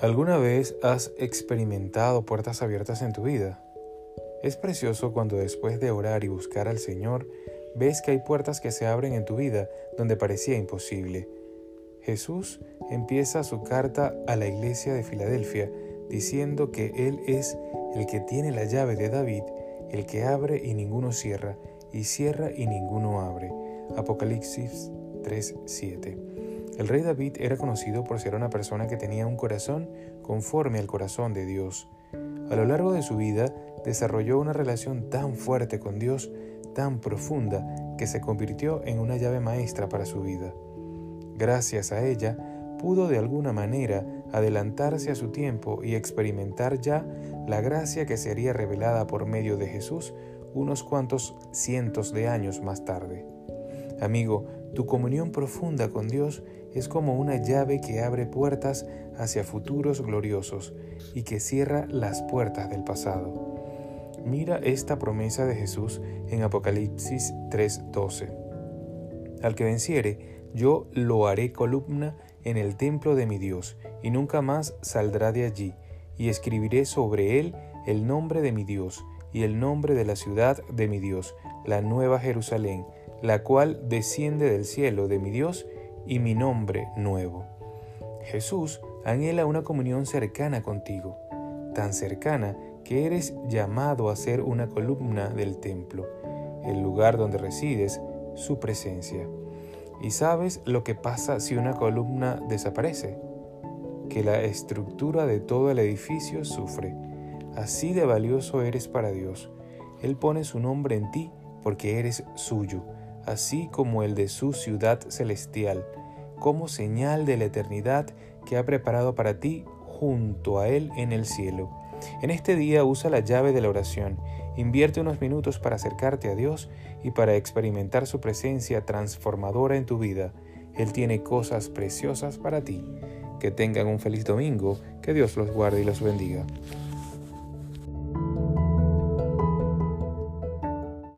¿Alguna vez has experimentado puertas abiertas en tu vida? Es precioso cuando después de orar y buscar al Señor, ves que hay puertas que se abren en tu vida donde parecía imposible. Jesús empieza su carta a la iglesia de Filadelfia diciendo que Él es el que tiene la llave de David, el que abre y ninguno cierra, y cierra y ninguno abre. Apocalipsis 3:7. El rey David era conocido por ser una persona que tenía un corazón conforme al corazón de Dios. A lo largo de su vida desarrolló una relación tan fuerte con Dios, tan profunda, que se convirtió en una llave maestra para su vida. Gracias a ella, pudo de alguna manera adelantarse a su tiempo y experimentar ya la gracia que sería revelada por medio de Jesús unos cuantos cientos de años más tarde. Amigo, tu comunión profunda con Dios es como una llave que abre puertas hacia futuros gloriosos y que cierra las puertas del pasado. Mira esta promesa de Jesús en Apocalipsis 3:12. Al que venciere, yo lo haré columna en el templo de mi Dios, y nunca más saldrá de allí, y escribiré sobre él el nombre de mi Dios, y el nombre de la ciudad de mi Dios, la nueva Jerusalén, la cual desciende del cielo de mi Dios y mi nombre nuevo. Jesús anhela una comunión cercana contigo, tan cercana que eres llamado a ser una columna del templo, el lugar donde resides, su presencia. ¿Y sabes lo que pasa si una columna desaparece? Que la estructura de todo el edificio sufre. Así de valioso eres para Dios. Él pone su nombre en ti porque eres suyo así como el de su ciudad celestial, como señal de la eternidad que ha preparado para ti junto a Él en el cielo. En este día usa la llave de la oración, invierte unos minutos para acercarte a Dios y para experimentar su presencia transformadora en tu vida. Él tiene cosas preciosas para ti. Que tengan un feliz domingo, que Dios los guarde y los bendiga.